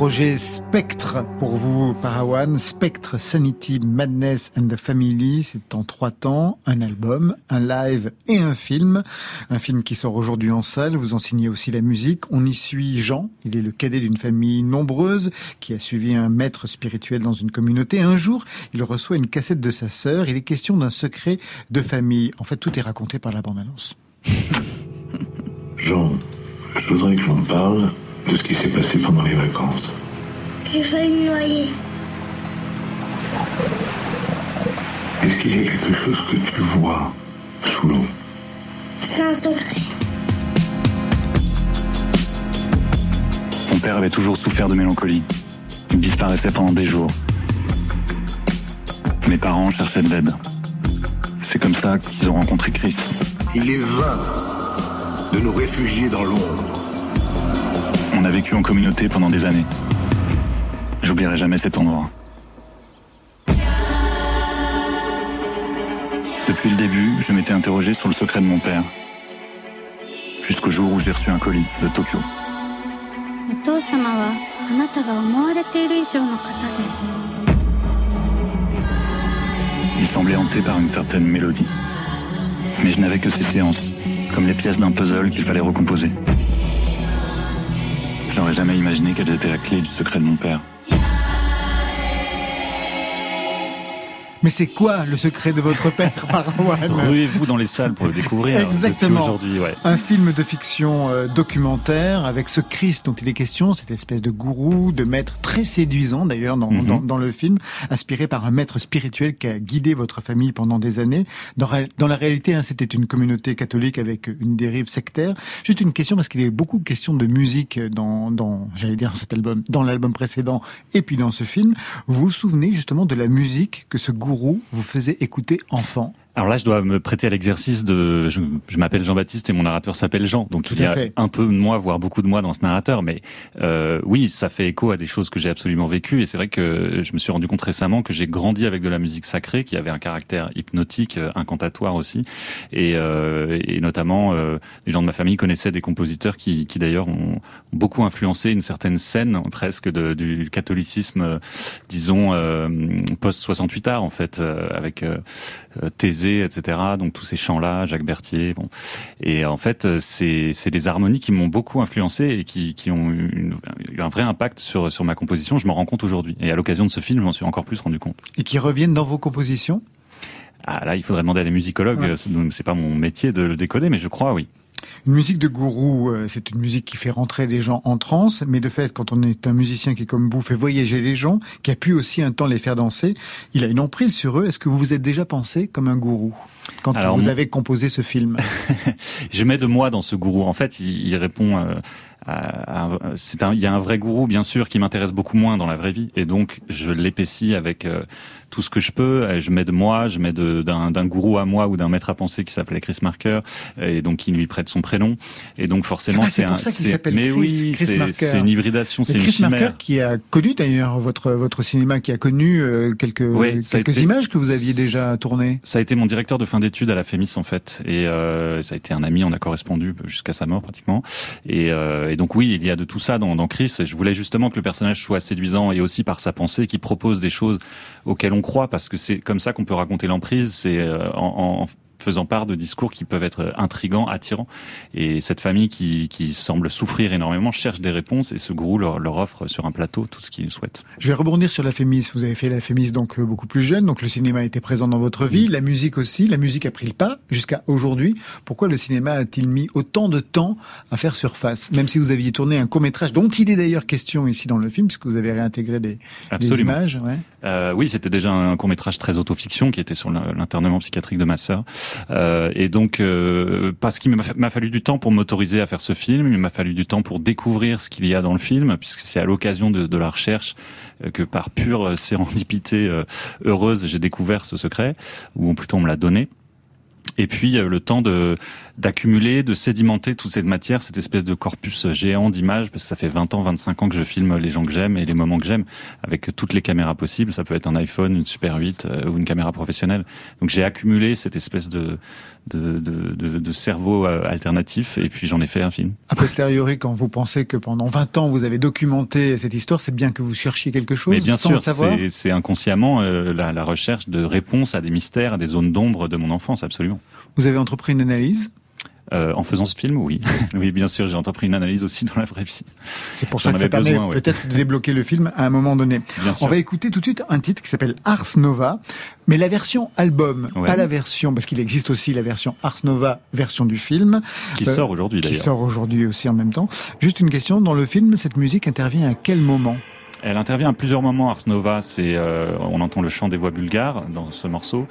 Projet Spectre pour vous, Parawan. Spectre, Sanity, Madness and the Family. C'est en trois temps. Un album, un live et un film. Un film qui sort aujourd'hui en salle. Vous en signez aussi la musique. On y suit Jean. Il est le cadet d'une famille nombreuse qui a suivi un maître spirituel dans une communauté. Un jour, il reçoit une cassette de sa sœur. Il est question d'un secret de famille. En fait, tout est raconté par la bande-annonce. Jean, je voudrais que l'on parle de ce qui s'est passé pendant les vacances. J'ai failli me noyer. Est-ce qu'il y a quelque chose que tu vois sous l'eau? C'est un secret. Mon père avait toujours souffert de mélancolie. Il disparaissait pendant des jours. Mes parents cherchaient de l'aide. C'est comme ça qu'ils ont rencontré Chris. Il est vain de nous réfugier dans l'ombre. On a vécu en communauté pendant des années. J'oublierai jamais cet endroit. Depuis le début, je m'étais interrogé sur le secret de mon père. Jusqu'au jour où j'ai reçu un colis de Tokyo. Il semblait hanté par une certaine mélodie. Mais je n'avais que ces séances, comme les pièces d'un puzzle qu'il fallait recomposer. Je n'aurais jamais imaginé qu'elles étaient la clé du secret de mon père. Mais c'est quoi le secret de votre père, [laughs] Parawan Ruez-vous dans les salles pour le découvrir. Exactement. Depuis aujourd'hui, ouais. Un film de fiction euh, documentaire avec ce Christ dont il est question, cette espèce de gourou, de maître très séduisant d'ailleurs dans, Mhm. dans, dans le film, inspiré par un maître spirituel qui a guidé votre famille pendant des années. Dans la réalité, hein, c'était une communauté catholique avec une dérive sectaire. Juste une question parce qu'il y a beaucoup de questions de musique dans, dans j'allais dire cet album, dans l'album précédent et puis dans ce film. Vous vous souvenez justement de la musique que ce gourou vous faisait écouter enfant Alors là, je dois me prêter à l'exercice de. Je, je m'appelle Jean-Baptiste et mon narrateur s'appelle Jean. Donc Tout il y a fait. un peu de moi, voire beaucoup de moi dans ce narrateur. Mais euh, oui, ça fait écho à des choses que j'ai absolument vécues. Et c'est vrai que je me suis rendu compte récemment que j'ai grandi avec de la musique sacrée, qui avait un caractère hypnotique, euh, incantatoire aussi. Et, euh, et notamment, euh, les gens de ma famille connaissaient des compositeurs qui, qui d'ailleurs ont, beaucoup influencé une certaine scène presque de, du catholicisme, euh, disons euh, post 68 art en fait, euh, avec euh, etc. Donc tous ces chants-là, Jacques Berthier. Bon, et en fait, euh, c'est des harmonies qui m'ont beaucoup influencé et qui, qui ont eu, une- eu un vrai impact sur sur ma composition. Je m'en rends compte aujourd'hui. Et à l'occasion de ce film, je m'en suis encore plus rendu compte. et qui reviennent dans vos compositions? Ah là, il faudrait demander à des musicologues. Ouais. euh, donc C'est pas mon métier de le décoder, mais je crois, oui. Une musique de gourou, euh, c'est une musique qui fait rentrer les gens en transe, mais de fait, quand on est un musicien qui, comme vous, fait voyager les gens, qui a pu aussi un temps les faire danser, il a une emprise sur eux. Est-ce que vous vous êtes déjà pensé comme un gourou quand Alors, vous avez composé ce film? [laughs] Je mets de moi dans ce gourou. En fait, il, il répond. euh, c'est il y a un vrai gourou, bien sûr, qui m'intéresse beaucoup moins dans la vraie vie, et donc je l'épaissis avec euh, tout ce que je peux. Et je mets de moi, je mets de- d'un d'un gourou à moi ou d'un maître à penser qui s'appelait Chris Marker, et donc qui lui prête son prénom. Et donc forcément, Ah, c'est un. ça s'appelle Chris- oui, Chris c'est Marker. c'est une hybridation, c'est une Chris. Marker, qui a connu d'ailleurs votre votre cinéma, qui a connu euh, quelques Oui, quelques été- images que vous aviez déjà tournées. Ça a été mon directeur de fin d'études à la FEMIS en fait, et euh, ça a été un ami, on a correspondu jusqu'à sa mort pratiquement. Et, euh, et donc oui, il y a de tout ça dans, dans Chris. Et je voulais justement que le personnage soit séduisant et aussi par sa pensée, qui propose des choses auxquelles on croit, parce que c'est comme ça qu'on peut raconter l'emprise. C'est euh, en, en faisant part de discours qui peuvent être intrigants, attirants. Et cette famille qui, qui semble souffrir énormément cherche des réponses et ce gourou leur, leur offre sur un plateau tout ce qu'ils souhaitent. Je vais rebondir sur la Fémis. Vous avez fait la Fémis donc euh, beaucoup plus jeune, donc le cinéma était présent dans votre vie, la musique aussi. La musique a pris le pas jusqu'à aujourd'hui. Pourquoi le cinéma a-t-il mis autant de temps à faire surface? Même si vous aviez tourné un court métrage dont il est d'ailleurs question ici dans le film, puisque vous avez réintégré des, des images. Ouais. Euh, oui, c'était déjà un court métrage très autofiction qui était sur l'in- l'internement psychiatrique de ma sœur. Euh, et donc, euh, parce qu'il m'a fa- m'a fallu du temps pour m'autoriser à faire ce film, il m'a fallu du temps pour découvrir ce qu'il y a dans le film, puisque c'est à l'occasion de, la recherche euh, que par pure [laughs] sérendipité euh, heureuse, j'ai découvert ce secret, ou plutôt on me l'a donné. Et puis euh, le temps de d'accumuler, de sédimenter toute cette matière, cette espèce de corpus géant d'images, parce que ça fait 20 ans, 25 ans que je filme les gens que j'aime et les moments que j'aime, avec toutes les caméras possibles. Ça peut être un iPhone, une Super 8 euh, ou une caméra professionnelle. Donc j'ai accumulé cette espèce de de, de, de, de cerveau euh, alternatif, et puis j'en ai fait un film. A posteriori, quand vous pensez que pendant 20 ans vous avez documenté cette histoire, c'est bien que vous cherchiez quelque chose Mais bien sans sûr, savoir. c'est inconsciemment euh, la, la recherche de réponses à des mystères, à des zones d'ombre de mon enfance, absolument. Vous avez entrepris une analyse. Euh, en faisant ce film, oui. [laughs] oui, bien sûr, j'ai entrepris une analyse aussi dans la vraie vie. C'est pour ça que ça permet ouais. peut-être de débloquer le film à un moment donné. Bien sûr. On va écouter tout de suite un titre qui s'appelle Ars Nova, mais la version album, Ouais. pas la version, parce qu'il existe aussi la version Ars Nova, version du film. Qui Euh, sort aujourd'hui Qui d'ailleurs. sort aujourd'hui aussi en même temps. Juste une question, dans le film, cette musique intervient à quel moment? Elle intervient à plusieurs moments. Ars Nova, c'est euh, on entend le chant des voix bulgares dans ce morceau.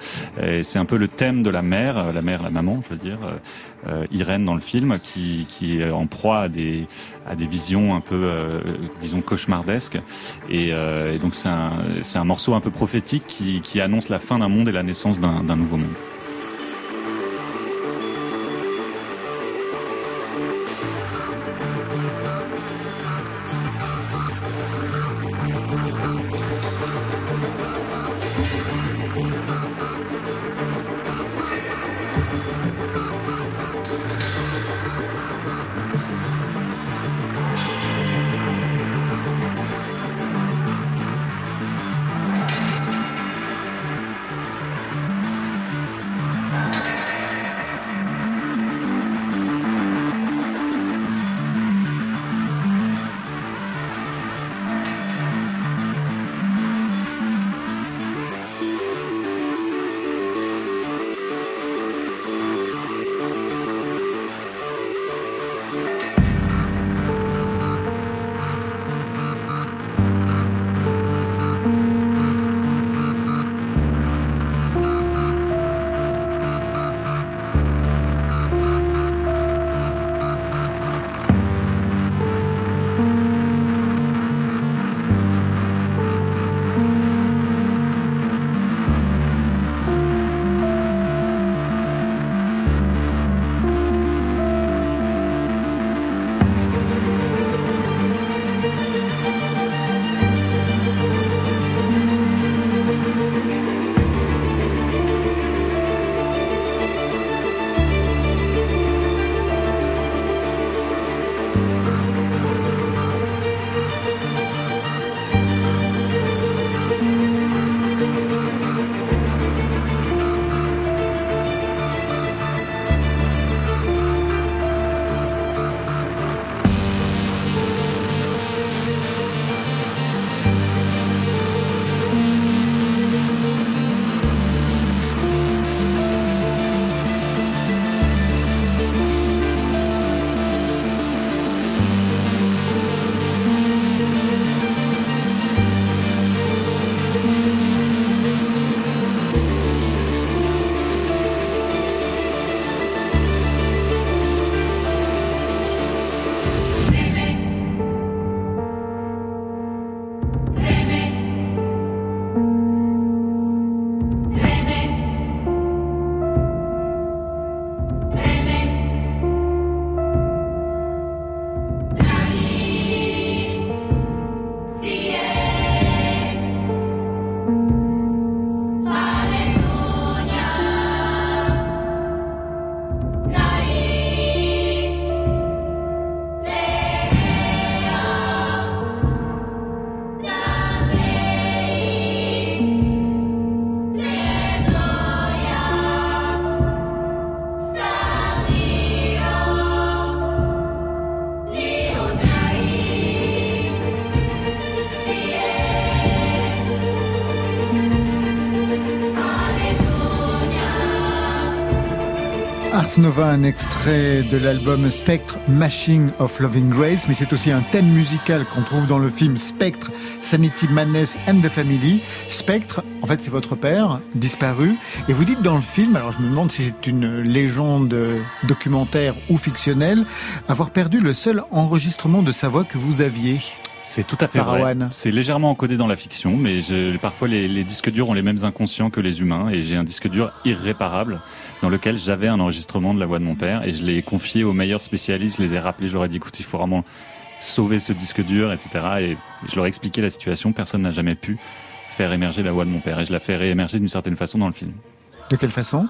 C'est un peu le thème de la mère, euh, la mère, la maman, je veux dire, euh, Irène dans le film, qui, qui est en proie à des à des visions un peu, euh, disons, cauchemardesques. Et, euh, et donc c'est un un morceau un peu prophétique qui, qui annonce la fin d'un monde et la naissance d'un nouveau monde. Ars Nova, un extrait de l'album Spectre, Machine of Loving Grace, mais c'est aussi un thème musical qu'on trouve dans le film Spectre, Sanity, Madness and the Family. Spectre, en fait, c'est votre père, disparu, et vous dites dans le film, alors je me demande si c'est une légende documentaire ou fictionnelle, avoir perdu le seul enregistrement de sa voix que vous aviez. C'est tout à fait vrai. C'est légèrement encodé dans la fiction, mais je, parfois les, les, disques durs ont les mêmes inconscients que les humains, et j'ai un disque dur irréparable dans lequel j'avais un enregistrement de la voix de mon père, et je l'ai confié aux meilleurs spécialistes, je les ai rappelés, je leur ai dit, écoute, il faut vraiment sauver ce disque dur, etc. Et je leur ai expliqué la situation, personne n'a jamais pu faire émerger la voix de mon père, et je la fais réémerger d'une certaine façon dans le film. De quelle façon?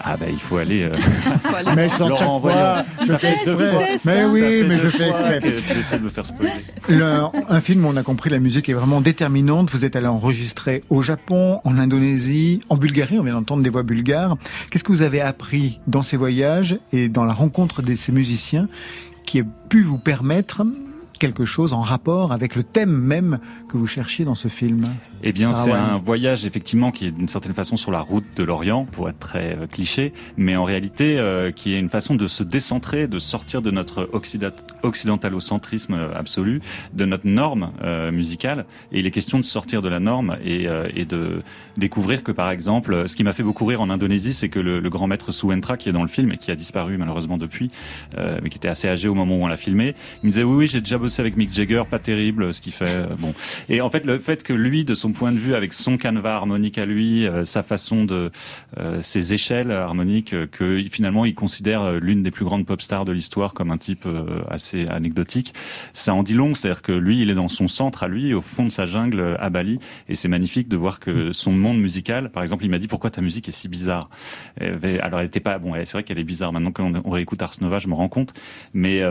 Ah ben il faut aller. Euh... [laughs] mais sans chaque fois, je fais exprès. Mais oui, mais je fais exprès. J'essaie de me faire spoiler. Le, un film, on a compris, la musique est vraiment déterminante. Vous êtes allé enregistrer au Japon, en Indonésie, en Bulgarie. On vient d'entendre des voix bulgares. Qu'est-ce que vous avez appris dans ces voyages et dans la rencontre de ces musiciens qui a pu vous permettre quelque chose en rapport avec le thème même que vous cherchiez dans ce film Eh bien, c'est un voyage effectivement qui est d'une certaine façon sur la route de l'Orient, pour être très euh, cliché, mais en réalité euh, qui est une façon de se décentrer, de sortir de notre occidentalocentrisme euh, absolu, de notre norme musicale. Et il est question de sortir de la norme et, et de découvrir que, par exemple, ce qui m'a fait beaucoup rire en Indonésie, c'est que le, le, grand maître Suentra, qui est dans le film et qui a disparu malheureusement depuis, mais qui était assez âgé au moment où on l'a filmé, il me disait oui, oui, j'ai déjà avec Mick Jagger, pas terrible ce qu'il fait. Euh, bon, et en fait le fait que lui, de son point de vue, avec son canevas harmonique à lui, euh, sa façon de euh, ses échelles harmoniques, que finalement il considère l'une des plus grandes pop stars de l'histoire comme un type assez anecdotique, ça en dit long. C'est-à-dire que lui, il est dans son centre à lui, au fond de sa jungle à Bali, et c'est magnifique de voir que son monde musical, par exemple, il m'a dit pourquoi ta musique est si bizarre? Alors elle était pas bon, c'est vrai qu'elle est bizarre. Maintenant qu'on on réécoute Ars Nova, je me rends compte, mais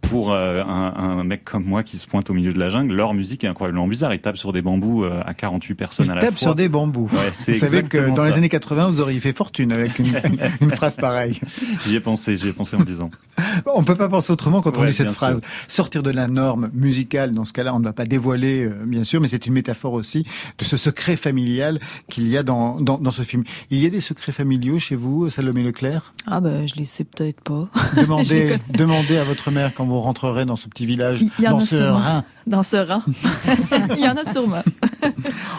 pour un, un mec comme moi qui se pointe au milieu de la jungle, leur musique est incroyablement bizarre. Ils tapent sur des bambous euh, à 48 personnes Ils à la fois. Ils tapent sur des bambous. Ouais, vous savez que dans les années 80, vous auriez fait fortune avec une, une, phrase pareille. J'y ai pensé, j'y ai pensé en disant. On peut pas penser autrement quand on dit cette phrase. Sortir de la norme musicale, dans ce cas-là, on ne va pas dévoiler, euh, bien sûr, mais c'est une métaphore aussi de ce secret familial qu'il y a dans, dans, dans, ce film. Il y a des secrets familiaux chez vous, Salomé Leclerc? Ah ben, je les sais peut-être pas. [laughs] Demandez, demandez à votre mère quand vous rentrerez dans ce petit village dans ce rang. Dans [laughs] ce rang. Il y en a sûrement.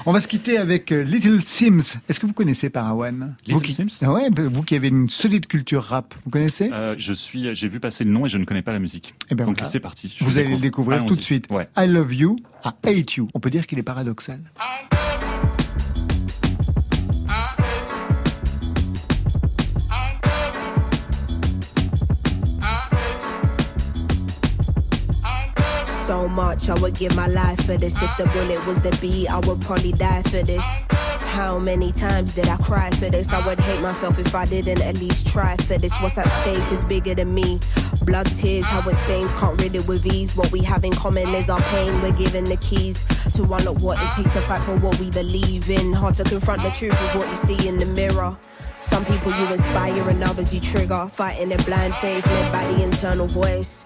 On va se quitter avec euh, Little Sims. Est-ce que vous connaissez Parawan? Little vous qui... Sims? Ah ouais, vous qui avez une solide culture rap, vous connaissez? Euh, Je suis, j'ai vu passer le nom et je ne connais pas la musique. Eh ben Donc voilà. c'est parti. Je vous allez le découvrir tout de suite. Ouais. I love you, I hate you. On peut dire qu'il est paradoxal. So much, I would give my life for this. If the bullet was the beat, I would probably die for this. How many times did I cry for this? I would hate myself if I didn't at least try for this. What's at stake is bigger than me. Blood, tears, how it stains, can't rid it with ease. What we have in common is our pain. We're given the keys to unlock what it takes to fight for what we believe in. Hard to confront the truth of what you see in the mirror. Some people you inspire and others you trigger. Fighting in blind faith led by the internal voice.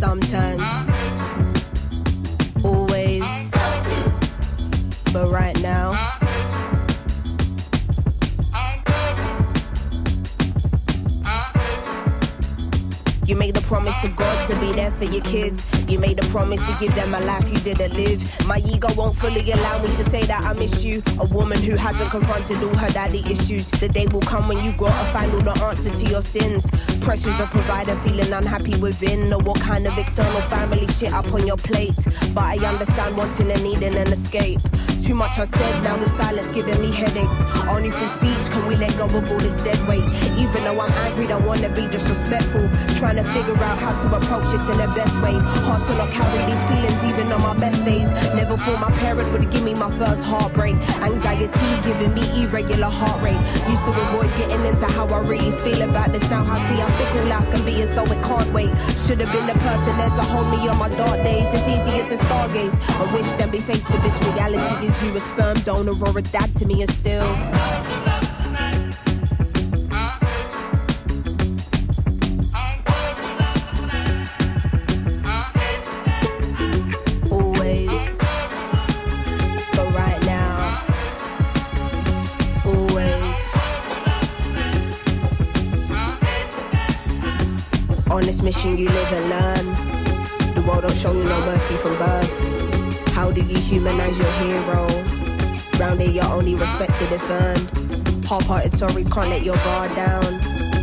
Sometimes, always, but right now. You made the promise to God to be there for your kids. You made a promise to give them a life you didn't live. My ego won't fully allow me to say that I miss you. A woman who hasn't confronted all her daddy issues. The day will come when you gotta find all the answers to your sins. Pressures of provider feeling unhappy within. Or what kind of external family shit up on your plate. But I understand wanting and needing an escape. Too much unsaid, now the silence giving me headaches. Only through speech can we let go of all this dead weight. Even though I'm angry, don't wanna be disrespectful. Trying to figure out how to approach this in the best way. Hard to not carry these feelings even on my best days. Never thought my parents would give me my first heartbreak. Anxiety giving me irregular heart rate. Used to avoid getting into how I really feel about this. Now I see how fickle life can be, and so it can't wait. Should have been the person there to hold me on my dark days. It's easier to stargaze. I wish than be faced with this reality. Is you a sperm donor or a dad to me, and still. You live and learn. The world don't show you no mercy from birth. How do you humanize your hero? Round here, you're only respected if earned. Half-hearted stories can't let your guard down.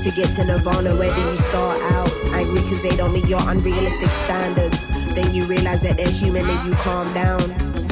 To get to Nirvana, where do you start out? Angry cause they don't meet your unrealistic standards. Then you realize that they're human and you calm down.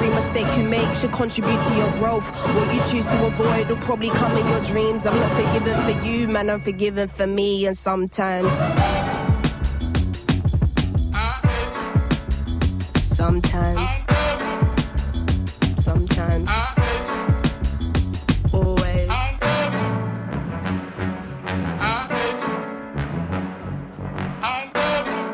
mistake you make should contribute to your growth. What you choose to avoid will probably come in your dreams. I'm not forgiven for you, man, I'm forgiven for me, and. Sometimes.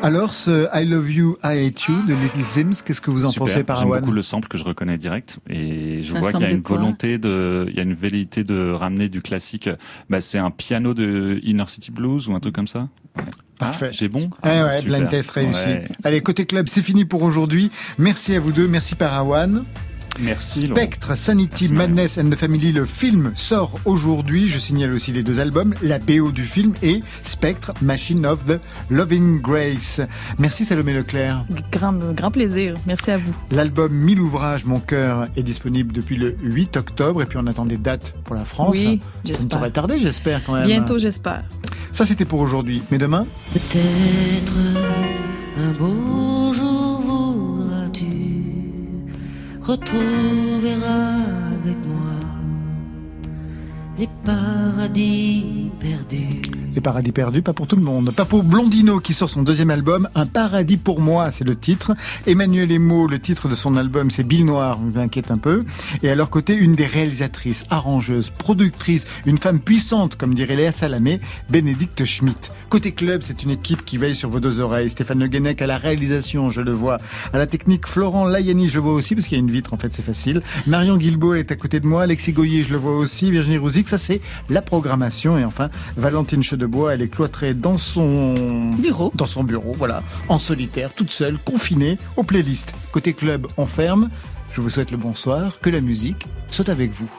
Alors, ce I Love You, I Hate You de Little Sims, qu'est-ce que vous en Super, pensez, J'aime Parawan beaucoup le sample que je reconnais direct et je vois qu'il y a une volonté de, il y a une velléité de ramener du classique. Bah, c'est un piano de Inner City Blues ou un truc comme ça. Ouais. Parfait. Ah, J'ai bon. Eh Ah, ouais, super. blind test réussi. Ouais. Allez, côté club, c'est fini pour aujourd'hui. Merci à vous deux, merci Parawan. Merci. Laurent. Spectre, Sanity, Merci, Madness and the Family, le film sort aujourd'hui. Je signale aussi les deux albums, la BO du film et Spectre, Machine of the Loving Grace. Merci Salomé Leclerc. Grand, grand plaisir. Merci à vous. L'album Mille ouvrages, mon cœur est disponible depuis le 8 octobre et puis on attend des dates pour la France. Oui, Ça ne j'espère. saurait tarder, j'espère quand même. Bientôt, j'espère. Ça c'était pour aujourd'hui. Mais demain? Peut-être un beau retrouver avec moi les paradis perdus. Les paradis perdus, pas pour tout le monde. Pas pour Blondino qui sort son deuxième album, Un paradis pour moi, c'est le titre. Emmanuel Emo, le titre de son album, c'est Bill Noir, je m'inquiète un peu. Et à leur côté, une des réalisatrices, arrangeuses, productrices, une femme puissante, comme dirait Léa Salamé, Bénédicte Schmidt. Côté club, c'est une équipe qui veille sur vos deux oreilles. Stéphane Le Guenec à la réalisation, je le vois. À la technique, Florent Layani, je le vois aussi, parce qu'il y a une vitre, en fait, c'est facile. Marion Guilbault, est à côté de moi. Alexis Goyer, je le vois aussi. Virginie Rouzic, ça c'est la programmation. Et enfin, Valentine Chedebois, elle est cloîtrée dans son Bureau. dans son bureau, voilà, en solitaire, toute seule, confinée, aux playlists. Côté club, on ferme. Je vous souhaite le bonsoir, que la musique soit avec vous.